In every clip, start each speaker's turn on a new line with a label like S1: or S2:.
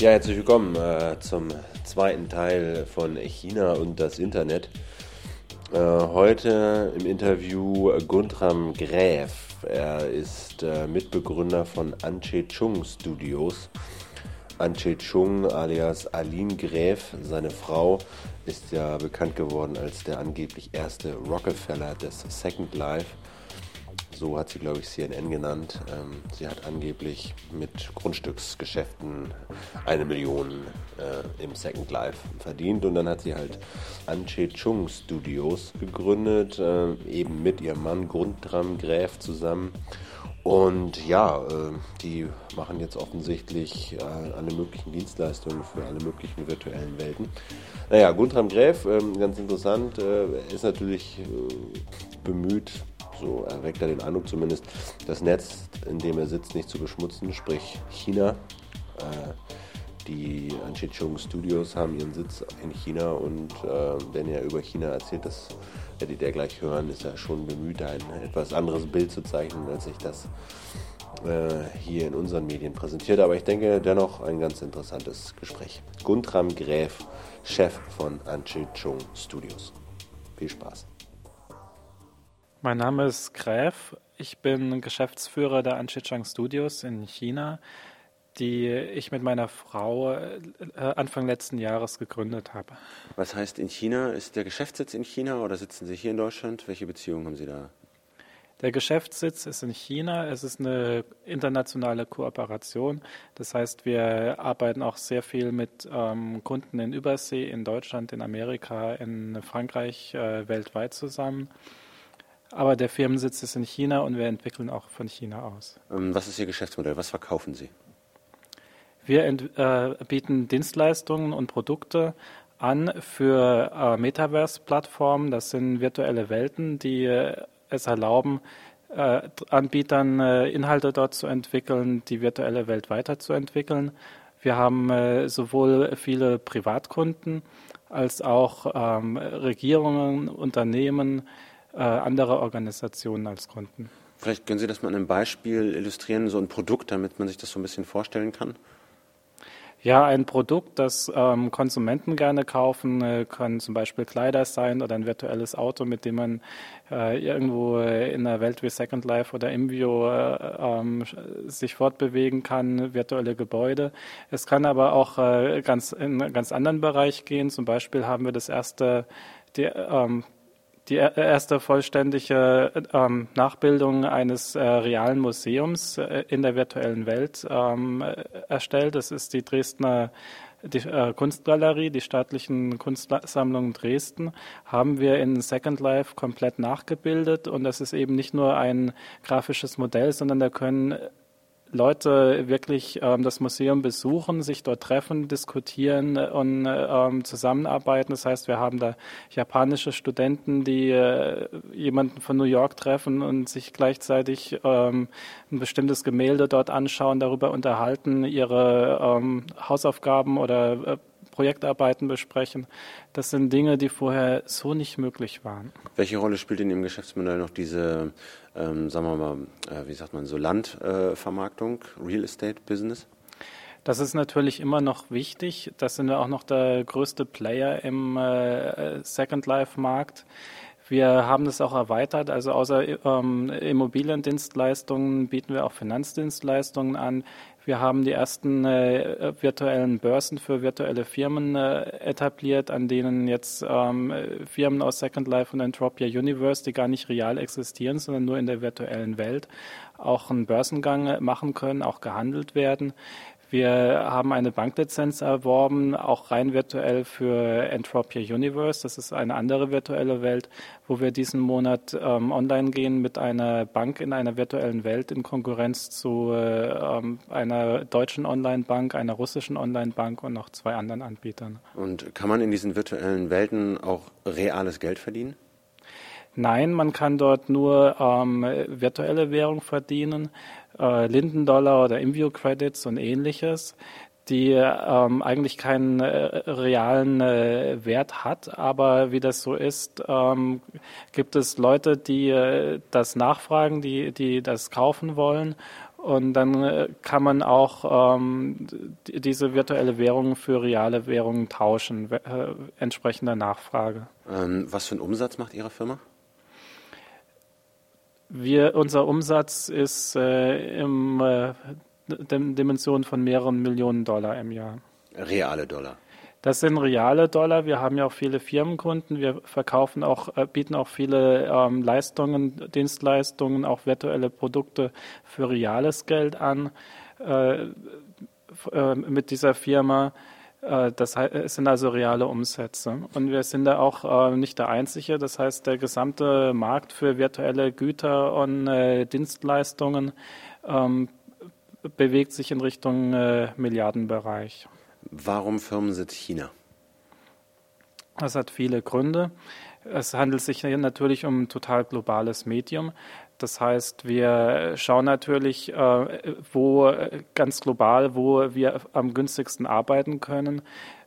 S1: Ja, herzlich willkommen äh, zum zweiten Teil von China und das Internet. Äh, heute im Interview Guntram Gräf. Er ist äh, Mitbegründer von Anche Chung Studios. Anche Chung alias Aline Gräf, seine Frau, ist ja bekannt geworden als der angeblich erste Rockefeller des Second Life so hat sie, glaube ich, CNN genannt. Ähm, sie hat angeblich mit Grundstücksgeschäften eine Million äh, im Second Life verdient und dann hat sie halt Anche Chung Studios gegründet, äh, eben mit ihrem Mann Grundtram Gräf zusammen. Und ja, äh, die machen jetzt offensichtlich äh, alle möglichen Dienstleistungen für alle möglichen virtuellen Welten. Naja, Guntram Gräf, ähm, ganz interessant, äh, ist natürlich bemüht, so erweckt er den Eindruck zumindest, das Netz, in dem er sitzt, nicht zu beschmutzen, sprich China. Äh, die Anchichung Studios haben ihren Sitz in China und äh, wenn er über China erzählt, das werdet ihr gleich hören, ist er schon bemüht, ein etwas anderes Bild zu zeichnen, als sich das äh, hier in unseren Medien präsentiert. Aber ich denke dennoch ein ganz interessantes Gespräch. Guntram Gräf, Chef von Anchichung Studios. Viel Spaß.
S2: Mein Name ist Gräf. Ich bin Geschäftsführer der Anshichang Studios in China, die ich mit meiner Frau äh, Anfang letzten Jahres gegründet habe.
S1: Was heißt in China? Ist der Geschäftssitz in China oder sitzen Sie hier in Deutschland? Welche Beziehungen haben Sie da?
S2: Der Geschäftssitz ist in China. Es ist eine internationale Kooperation. Das heißt, wir arbeiten auch sehr viel mit ähm, Kunden in Übersee, in Deutschland, in Amerika, in Frankreich, äh, weltweit zusammen. Aber der Firmensitz ist in China und wir entwickeln auch von China aus.
S1: Ähm, was ist Ihr Geschäftsmodell? Was verkaufen Sie?
S2: Wir äh, bieten Dienstleistungen und Produkte an für äh, Metaverse-Plattformen. Das sind virtuelle Welten, die äh, es erlauben, äh, Anbietern äh, Inhalte dort zu entwickeln, die virtuelle Welt weiterzuentwickeln. Wir haben äh, sowohl viele Privatkunden als auch ähm, Regierungen, Unternehmen, äh, andere Organisationen als Kunden.
S1: Vielleicht können Sie das mal an einem Beispiel illustrieren, so ein Produkt, damit man sich das so ein bisschen vorstellen kann?
S2: Ja, ein Produkt, das ähm, Konsumenten gerne kaufen, äh, können zum Beispiel Kleider sein oder ein virtuelles Auto, mit dem man äh, irgendwo in einer Welt wie Second Life oder Imvio äh, ähm, sich fortbewegen kann, virtuelle Gebäude. Es kann aber auch äh, ganz in einen ganz anderen Bereich gehen. Zum Beispiel haben wir das erste die, ähm, die erste vollständige ähm, Nachbildung eines äh, realen Museums äh, in der virtuellen Welt ähm, erstellt. Das ist die Dresdner die, äh, Kunstgalerie, die staatlichen Kunstsammlungen Dresden, haben wir in Second Life komplett nachgebildet. Und das ist eben nicht nur ein grafisches Modell, sondern da können Leute wirklich ähm, das Museum besuchen, sich dort treffen, diskutieren und ähm, zusammenarbeiten. Das heißt, wir haben da japanische Studenten, die äh, jemanden von New York treffen und sich gleichzeitig ähm, ein bestimmtes Gemälde dort anschauen, darüber unterhalten, ihre ähm, Hausaufgaben oder äh, Projektarbeiten besprechen. Das sind Dinge, die vorher so nicht möglich waren.
S1: Welche Rolle spielt in Ihrem Geschäftsmodell noch diese, ähm, sagen wir mal, äh, wie sagt man, so Landvermarktung, äh, Real Estate Business?
S2: Das ist natürlich immer noch wichtig. Das sind wir auch noch der größte Player im äh, Second Life Markt. Wir haben das auch erweitert. Also außer ähm, Immobiliendienstleistungen bieten wir auch Finanzdienstleistungen an. Wir haben die ersten äh, virtuellen Börsen für virtuelle Firmen äh, etabliert, an denen jetzt ähm, Firmen aus Second Life und Entropia Universe, die gar nicht real existieren, sondern nur in der virtuellen Welt, auch einen Börsengang machen können, auch gehandelt werden. Wir haben eine Banklizenz erworben, auch rein virtuell für Entropia Universe. Das ist eine andere virtuelle Welt, wo wir diesen Monat ähm, online gehen mit einer Bank in einer virtuellen Welt in Konkurrenz zu äh, ähm, einer deutschen Online-Bank, einer russischen Online-Bank und noch zwei anderen Anbietern.
S1: Und kann man in diesen virtuellen Welten auch reales Geld verdienen?
S2: Nein, man kann dort nur ähm, virtuelle Währung verdienen äh, Lindendollar oder Inview Credits und ähnliches, die ähm, eigentlich keinen äh, realen äh, Wert hat. Aber wie das so ist, ähm, gibt es Leute, die äh, das nachfragen, die, die das kaufen wollen. Und dann äh, kann man auch ähm, diese virtuelle Währung für reale Währungen tauschen, äh, entsprechender Nachfrage.
S3: Ähm, was für einen Umsatz macht Ihre Firma?
S2: Wir, unser Umsatz ist äh, im äh, Dimension von mehreren Millionen Dollar im Jahr.
S3: Reale Dollar.
S2: Das sind reale Dollar. Wir haben ja auch viele Firmenkunden. Wir verkaufen auch, äh, bieten auch viele ähm, Leistungen, Dienstleistungen, auch virtuelle Produkte für reales Geld an äh, äh, mit dieser Firma. Äh, das sind also reale Umsätze. Und wir sind da auch äh, nicht der Einzige. Das heißt, der gesamte Markt für virtuelle Güter und äh, Dienstleistungen ähm, bewegt sich in Richtung Milliardenbereich.
S3: Warum Firmensitz China?
S2: Das hat viele Gründe. Es handelt sich hier natürlich um ein total globales Medium. Das heißt, wir schauen natürlich, äh, wo ganz global, wo wir am günstigsten arbeiten können, äh,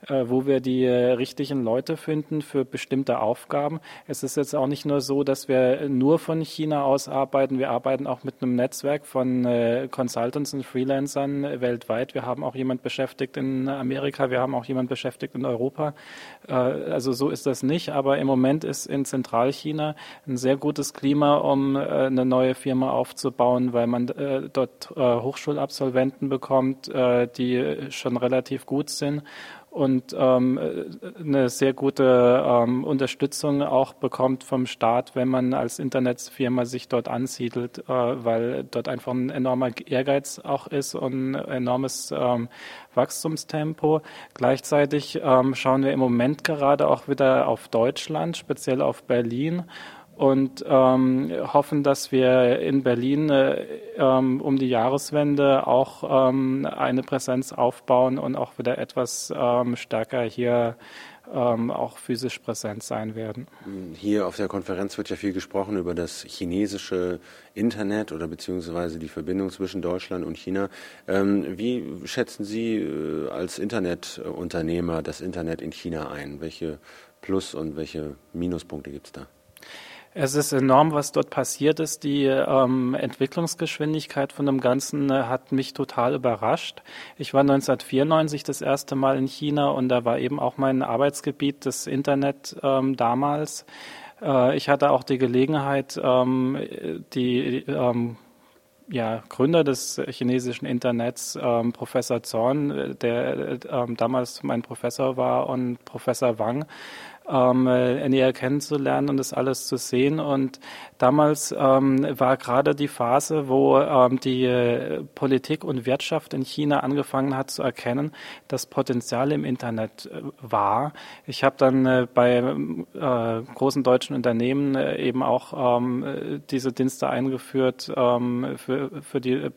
S2: wo wir die richtigen Leute finden für bestimmte Aufgaben. Es ist jetzt auch nicht nur so, dass wir nur von China aus arbeiten. Wir arbeiten auch mit einem Netzwerk von äh, Consultants und Freelancern weltweit. Wir haben auch jemand beschäftigt in Amerika, wir haben auch jemand beschäftigt in Europa. Also so ist das nicht. Aber im Moment ist in Zentralchina ein sehr gutes Klima, um eine neue Firma aufzubauen, weil man äh, dort äh, Hochschulabsolventen bekommt, äh, die schon relativ gut sind und ähm, eine sehr gute ähm, Unterstützung auch bekommt vom Staat, wenn man als Internetfirma sich dort ansiedelt, äh, weil dort einfach ein enormer Ehrgeiz auch ist und ein enormes ähm, Wachstumstempo. Gleichzeitig ähm, schauen wir im Moment gerade auch wieder auf Deutschland, speziell auf Berlin und ähm, hoffen, dass wir in Berlin äh, ähm, um die Jahreswende auch ähm, eine Präsenz aufbauen und auch wieder etwas ähm, stärker hier ähm, auch physisch präsent sein werden.
S3: Hier auf der Konferenz wird ja viel gesprochen über das chinesische Internet oder beziehungsweise die Verbindung zwischen Deutschland und China. Wie schätzen Sie äh, als Internetunternehmer das Internet in China ein? Welche Plus- und welche Minuspunkte gibt es da?
S2: Es ist enorm, was dort passiert ist. Die ähm, Entwicklungsgeschwindigkeit von dem Ganzen äh, hat mich total überrascht. Ich war 1994 das erste Mal in China und da war eben auch mein Arbeitsgebiet das Internet ähm, damals. Äh, ich hatte auch die Gelegenheit, ähm, die ähm, ja, Gründer des chinesischen Internets, ähm, Professor Zorn, der ähm, damals mein Professor war, und Professor Wang, ähm, äh, näher kennenzulernen und das alles zu sehen. Und damals ähm, war gerade die Phase, wo ähm, die äh, Politik und Wirtschaft in China angefangen hat zu erkennen, dass Potenzial im Internet äh, war. Ich habe dann äh, bei äh, großen deutschen Unternehmen äh, eben auch ähm, diese Dienste eingeführt ähm, für, für die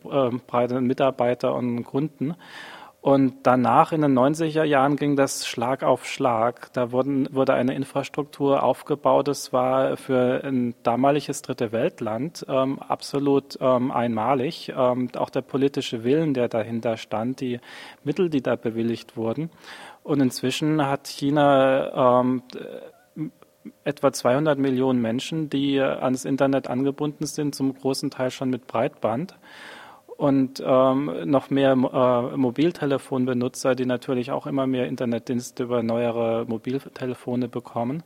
S2: breiten Mitarbeiter und Kunden. Und danach in den 90er Jahren ging das Schlag auf Schlag. Da wurden, wurde eine Infrastruktur aufgebaut. Das war für ein damaliges dritte Weltland ähm, absolut ähm, einmalig. Ähm, auch der politische Willen, der dahinter stand, die Mittel, die da bewilligt wurden. Und inzwischen hat China ähm, etwa 200 Millionen Menschen, die ans Internet angebunden sind, zum großen Teil schon mit Breitband und ähm, noch mehr äh, Mobiltelefonbenutzer, die natürlich auch immer mehr Internetdienste über neuere Mobiltelefone bekommen.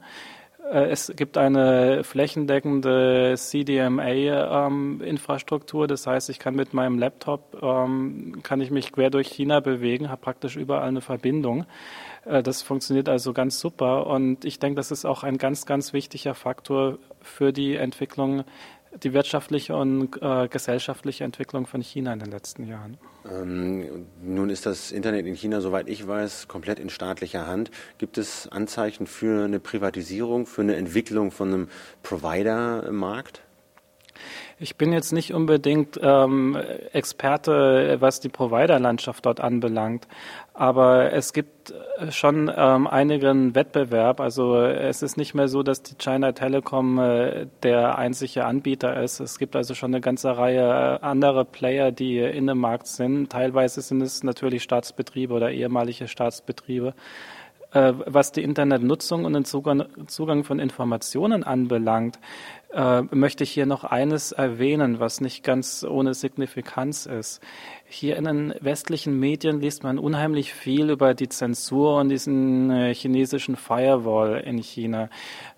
S2: Äh, es gibt eine flächendeckende CDMA-Infrastruktur, ähm, das heißt, ich kann mit meinem Laptop ähm, kann ich mich quer durch China bewegen, habe praktisch überall eine Verbindung. Äh, das funktioniert also ganz super und ich denke, das ist auch ein ganz, ganz wichtiger Faktor für die Entwicklung die wirtschaftliche und äh, gesellschaftliche Entwicklung von China in den letzten Jahren?
S3: Ähm, nun ist das Internet in China, soweit ich weiß, komplett in staatlicher Hand. Gibt es Anzeichen für eine Privatisierung, für eine Entwicklung von einem Provider-Markt?
S2: Ich bin jetzt nicht unbedingt ähm, Experte, was die Provider-Landschaft dort anbelangt, aber es gibt äh, schon ähm, einigen Wettbewerb. Also es ist nicht mehr so, dass die China Telekom äh, der einzige Anbieter ist. Es gibt also schon eine ganze Reihe äh, andere Player, die in dem Markt sind. Teilweise sind es natürlich Staatsbetriebe oder ehemalige Staatsbetriebe. Äh, was die Internetnutzung und den Zugang, Zugang von Informationen anbelangt, äh, möchte ich hier noch eines erwähnen, was nicht ganz ohne Signifikanz ist. Hier in den westlichen Medien liest man unheimlich viel über die Zensur und diesen äh, chinesischen Firewall in China.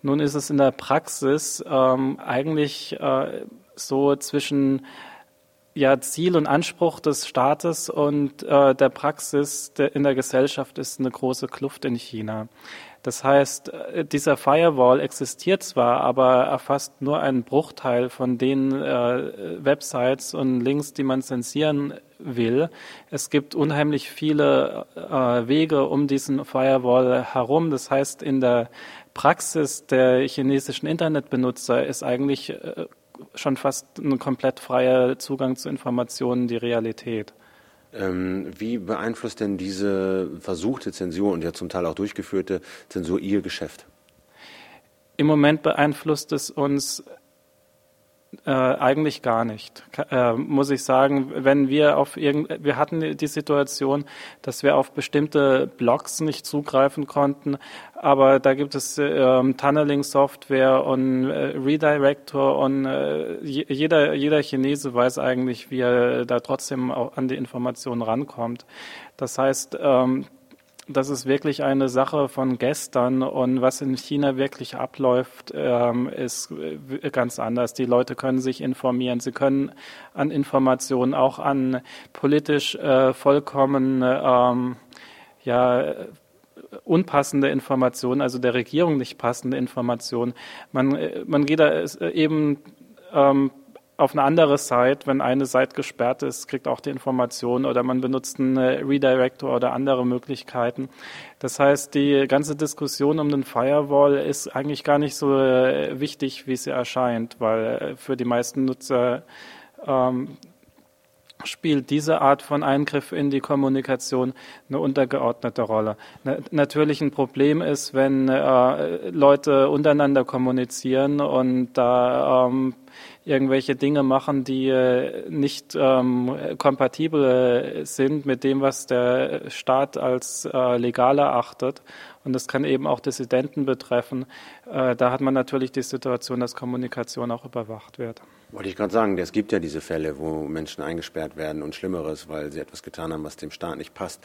S2: Nun ist es in der Praxis ähm, eigentlich äh, so zwischen ja, Ziel und Anspruch des Staates und äh, der Praxis der, in der Gesellschaft ist eine große Kluft in China. Das heißt, äh, dieser Firewall existiert zwar, aber erfasst nur einen Bruchteil von den äh, Websites und Links, die man zensieren will. Es gibt unheimlich viele äh, Wege um diesen Firewall herum. Das heißt, in der Praxis der chinesischen Internetbenutzer ist eigentlich äh, schon fast ein komplett freier Zugang zu Informationen die Realität.
S3: Ähm, wie beeinflusst denn diese versuchte Zensur und ja zum Teil auch durchgeführte Zensur Ihr Geschäft?
S2: Im Moment beeinflusst es uns äh, eigentlich gar nicht, äh, muss ich sagen. Wenn wir auf irgend, wir hatten die Situation, dass wir auf bestimmte Blogs nicht zugreifen konnten, aber da gibt es ähm, Tunneling-Software und äh, Redirector und äh, jeder jeder Chinese weiß eigentlich, wie er da trotzdem auch an die Informationen rankommt. Das heißt ähm, das ist wirklich eine Sache von gestern und was in China wirklich abläuft, ähm, ist äh, ganz anders. Die Leute können sich informieren, sie können an Informationen, auch an politisch äh, vollkommen ähm, ja, unpassende Informationen, also der Regierung nicht passende Informationen. Man, äh, man geht da äh, eben ähm, auf eine andere Site, wenn eine Site gesperrt ist, kriegt auch die Information oder man benutzt einen äh, Redirector oder andere Möglichkeiten. Das heißt, die ganze Diskussion um den Firewall ist eigentlich gar nicht so äh, wichtig, wie sie erscheint, weil äh, für die meisten Nutzer ähm, spielt diese Art von Eingriff in die Kommunikation eine untergeordnete Rolle. natürlich ein Problem ist, wenn äh, Leute untereinander kommunizieren und da ähm, irgendwelche Dinge machen, die äh, nicht ähm, kompatibel sind mit dem, was der Staat als äh, legal erachtet. Und das kann eben auch Dissidenten betreffen. Äh, da hat man natürlich die Situation, dass Kommunikation auch überwacht wird.
S3: Wollte ich gerade sagen, es gibt ja diese Fälle, wo Menschen eingesperrt werden und Schlimmeres, weil sie etwas getan haben, was dem Staat nicht passt.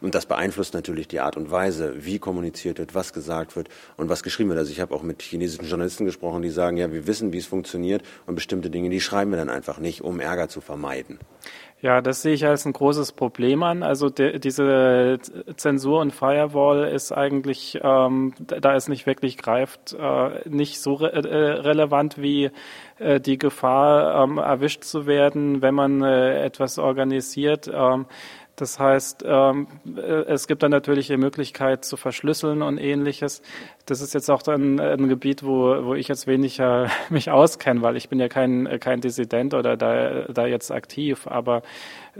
S3: Und das beeinflusst natürlich die Art und Weise, wie kommuniziert wird, was gesagt wird und was geschrieben wird. Also ich habe auch mit chinesischen Journalisten gesprochen, die sagen, ja, wir wissen, wie es funktioniert und bestimmte Dinge, die schreiben wir dann einfach nicht, um Ärger zu vermeiden.
S2: Ja, das sehe ich als ein großes Problem an. Also de, diese Zensur und Firewall ist eigentlich, ähm, da es nicht wirklich greift, äh, nicht so re äh, relevant wie äh, die Gefahr, ähm, erwischt zu werden, wenn man äh, etwas organisiert. Ähm, das heißt, ähm, äh, es gibt dann natürlich die Möglichkeit zu verschlüsseln und ähnliches. Das ist jetzt auch ein, ein Gebiet, wo, wo ich jetzt weniger mich auskenne, weil ich bin ja kein, kein Dissident oder da, da jetzt aktiv. Aber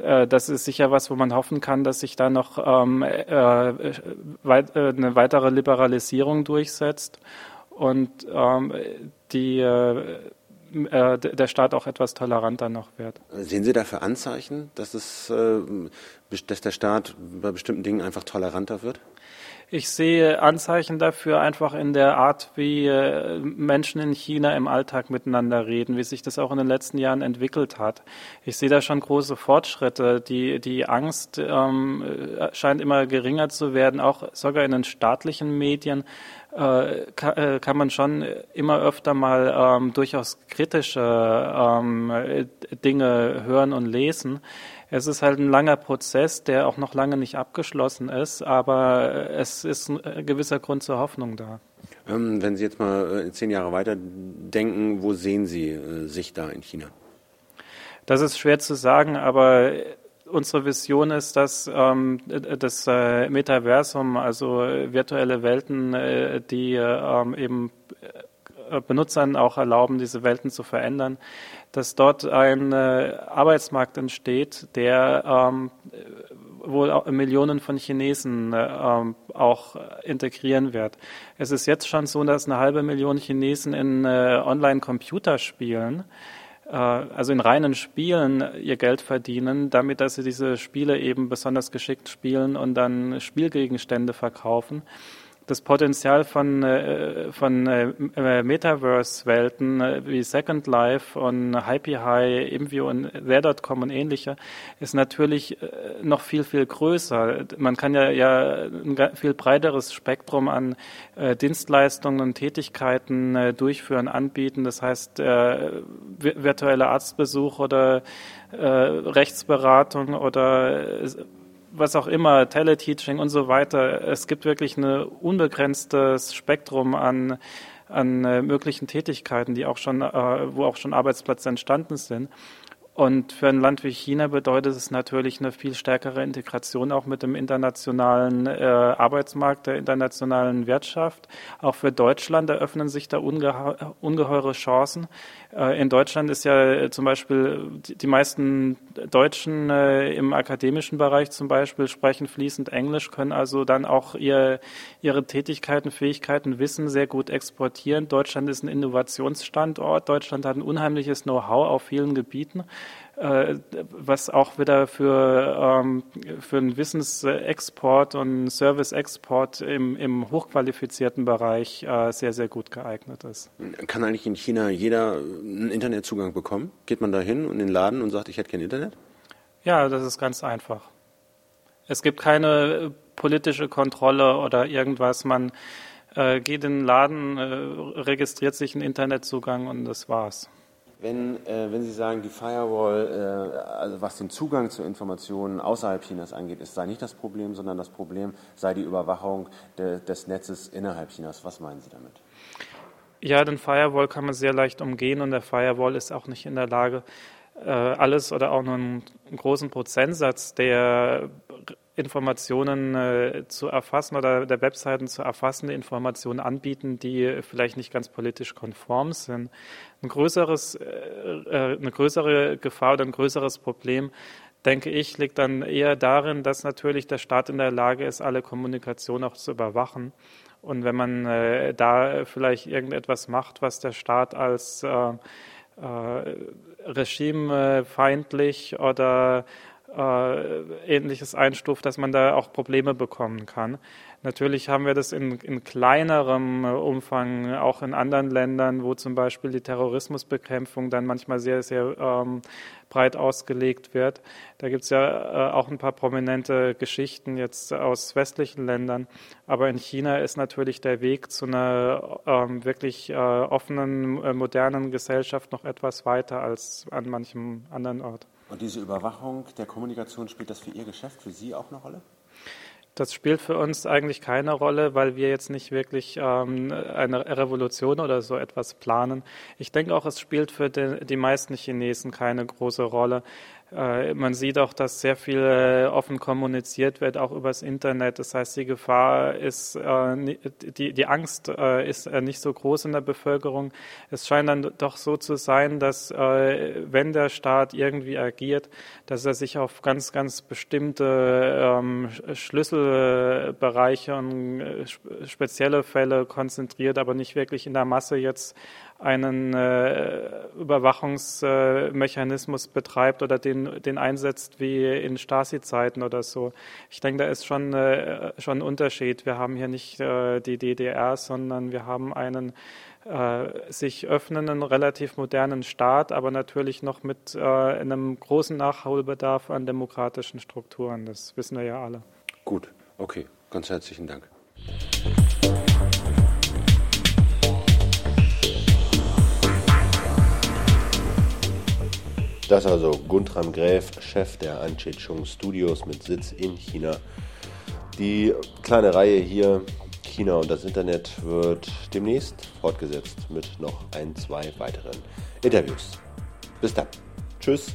S2: äh, das ist sicher was, wo man hoffen kann, dass sich da noch ähm, äh, eine weitere Liberalisierung durchsetzt und ähm, die der Staat auch etwas toleranter noch wird.
S3: Sehen Sie dafür Anzeichen, dass, es, dass der Staat bei bestimmten Dingen einfach toleranter wird?
S2: Ich sehe Anzeichen dafür einfach in der Art, wie äh, Menschen in China im Alltag miteinander reden, wie sich das auch in den letzten Jahren entwickelt hat. Ich sehe da schon große Fortschritte. Die, die Angst ähm, scheint immer geringer zu werden, auch sogar in den staatlichen Medien äh, kann, äh, kann, man schon immer öfter mal ähm, durchaus kritische ähm, Dinge hören und lesen. Es ist halt ein langer Prozess, der auch noch lange nicht abgeschlossen ist, aber es ist ein gewisser Grund zur Hoffnung da.
S3: Ähm, wenn Sie jetzt mal äh, zehn Jahre weiter denken, wo sehen Sie äh, sich da in China?
S2: Das ist schwer zu sagen, aber unsere Vision ist, dass ähm, das äh, Metaversum, also virtuelle Welten, äh, die ähm, eben äh, Benutzern auch erlauben, diese Welten zu verändern, dass dort ein äh, Arbeitsmarkt entsteht, der ähm, wohl Millionen von Chinesen äh, ähm, auch integrieren wird. Es ist jetzt schon so, dass eine halbe Million Chinesen in äh, Online-Computer spielen äh, also in reinen Spielen ihr Geld verdienen, damit dass sie diese Spiele eben besonders geschickt spielen und dann Spielgegenstände verkaufen das Potenzial von, äh, von äh, Metaverse-Welten äh, wie Second Life und Hypey High, Imview und There.com und ähnliche ist natürlich noch viel, viel größer. Man kann ja, ja ein viel breiteres Spektrum an Dienstleistungen und Tätigkeiten durchführen, anbieten. Das heißt, virtuelle Arztbesuch oder Rechtsberatung oder was auch immer, Teleteaching und so weiter. Es gibt wirklich ein unbegrenztes Spektrum an, an äh, möglichen Tätigkeiten, die auch schon, äh, wo auch schon Arbeitsplätze entstanden sind. Und für ein Land wie China bedeutet es natürlich eine viel stärkere Integration auch mit dem internationalen äh, Arbeitsmarkt, der internationalen Wirtschaft. Auch für Deutschland eröffnen sich da unge ungeheure Chancen. Äh, in Deutschland ist ja äh, zum Beispiel die, die meisten Deutschen äh, im akademischen Bereich zum Beispiel sprechen fließend Englisch, können also dann auch ihr, ihre Tätigkeiten, Fähigkeiten, Wissen sehr gut exportieren. Deutschland ist ein Innovationsstandort. Deutschland hat ein unheimliches Know-how auf vielen Gebieten. Äh, was auch wieder für, ähm, für einen Wissensexport und Service-Export im, im hochqualifizierten Bereich äh, sehr, sehr gut geeignet ist.
S3: Kann eigentlich in China jeder einen Internetzugang bekommen? Geht man da hin und in den Laden und sagt, ich hätte kein Internet?
S2: Ja, das ist ganz einfach. Es gibt keine politische Kontrolle oder irgendwas. Man äh, geht in den Laden, äh, registriert sich einen Internetzugang und das war's.
S3: Wenn, äh, wenn Sie sagen, die Firewall, äh, also was den Zugang zu Informationen außerhalb Chinas angeht, ist sei nicht das Problem, sondern das Problem sei die Überwachung de, des Netzes innerhalb Chinas. Was meinen Sie damit?
S2: Ja, den Firewall kann man sehr leicht umgehen und der Firewall ist auch nicht in der Lage, alles oder auch nur einen großen Prozentsatz der Informationen äh, zu erfassen oder der Webseiten zu erfassen, die Informationen anbieten, die vielleicht nicht ganz politisch konform sind. Ein größeres, äh, äh, eine größere Gefahr oder ein größeres Problem, denke ich, liegt dann eher darin, dass natürlich der Staat in der Lage ist, alle Kommunikation auch zu überwachen. Und wenn man äh, da vielleicht irgendetwas macht, was der Staat als äh, äh, regimefeindlich oder äh, ähnliches einstuft, dass man da auch Probleme bekommen kann. Natürlich haben wir das in, in kleinerem Umfang auch in anderen Ländern, wo zum Beispiel die Terrorismusbekämpfung dann manchmal sehr, sehr ähm, breit ausgelegt wird. Da gibt es ja äh, auch ein paar prominente Geschichten jetzt aus westlichen Ländern. Aber in China ist natürlich der Weg zu einer ähm, wirklich äh, offenen, äh, modernen Gesellschaft noch etwas weiter als an manchem anderen Ort.
S3: Und diese Überwachung der Kommunikation, spielt das für Ihr Geschäft, für Sie auch eine Rolle?
S2: Das spielt für uns eigentlich keine Rolle, weil wir jetzt nicht wirklich ähm, eine Revolution oder so etwas planen. Ich denke auch, es spielt für die, die meisten Chinesen keine große Rolle. Äh, man sieht auch, dass sehr viel äh, offen kommuniziert wird, auch übers Internet. Das heißt, die Gefahr ist, äh, die, Angst ist nicht so groß in der Bevölkerung. Es scheint dann doch so zu sein, dass wenn der Staat irgendwie agiert, dass er sich auf ganz, ganz bestimmte ähm, Schlüsselbereiche und spezielle Fälle konzentriert, aber nicht wirklich in der Masse jetzt einen äh, Überwachungsmechanismus betreibt oder den, den einsetzt wie in Stasi-Zeiten oder so. Ich denke, da ist schon, äh, schon ein Unterschied. Wir haben hier nicht äh, die DDR, sondern wir haben einen äh, sich öffnenden, relativ modernen Staat, aber natürlich noch mit äh, einem großen Nachholbedarf an demokratischen Strukturen. Das wissen wir ja alle.
S3: Gut, okay. Ganz herzlichen Dank. Das also Guntram Gräf, Chef der Anchichung Studios mit Sitz in China. Die kleine Reihe hier, China und das Internet, wird demnächst fortgesetzt mit noch ein, zwei weiteren Interviews. Bis dann. Tschüss.